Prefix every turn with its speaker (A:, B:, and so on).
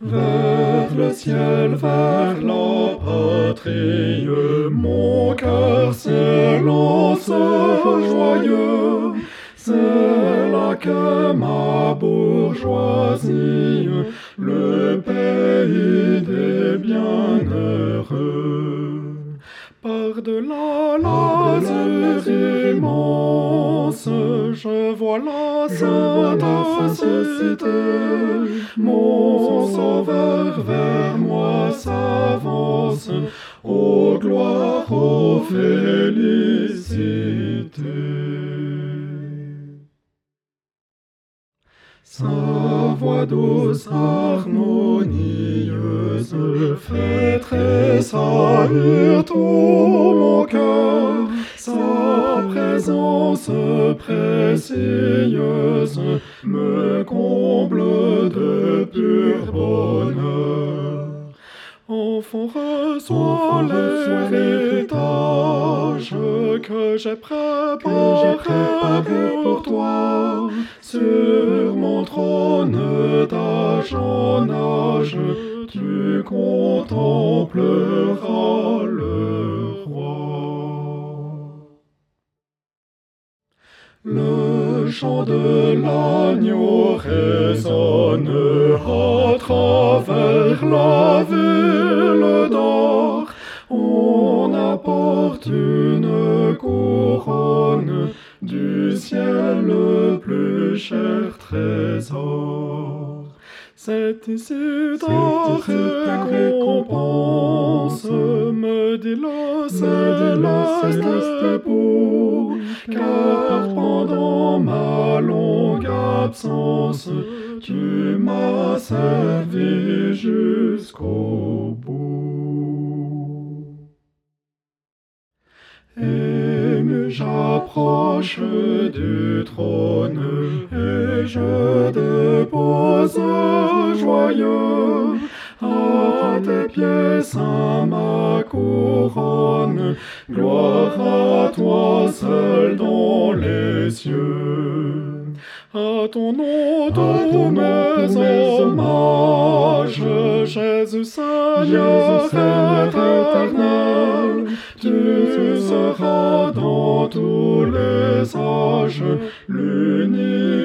A: vers le ciel, vers la mon cœur s'élance joyeux. C'est là que ma bourgeoisie, le pays des bienheureux. Par-delà l'azur immense, je vois la sainte cité. Mon sauveur vers moi s'avance, ô gloire, ô félicité. Sa voix douce, harmonieuse, fait tressaillir tout mon cœur. Sa présence précieuse me comble de pur bonheur. Enfant, reçois l'héritage que j'ai préparé pour toi. Sur mon trône d'âge en âge, Le chant de l'agneau résonne à travers la ville d'or. On apporte une couronne du ciel le plus cher trésor. C'est ici ta récompense, me dit céleste époux, car pendant ma longue absence, tu m'as servi jusqu'au bout. Ému, j'approche du trône et je dépose joyeux à tes pieds, Saint, ma couronne. Gloire à toi seul dans les cieux. À ton nom, tous mes hommages, Jésus Seigneur éternel, tu seras dans tous les âges l'unique.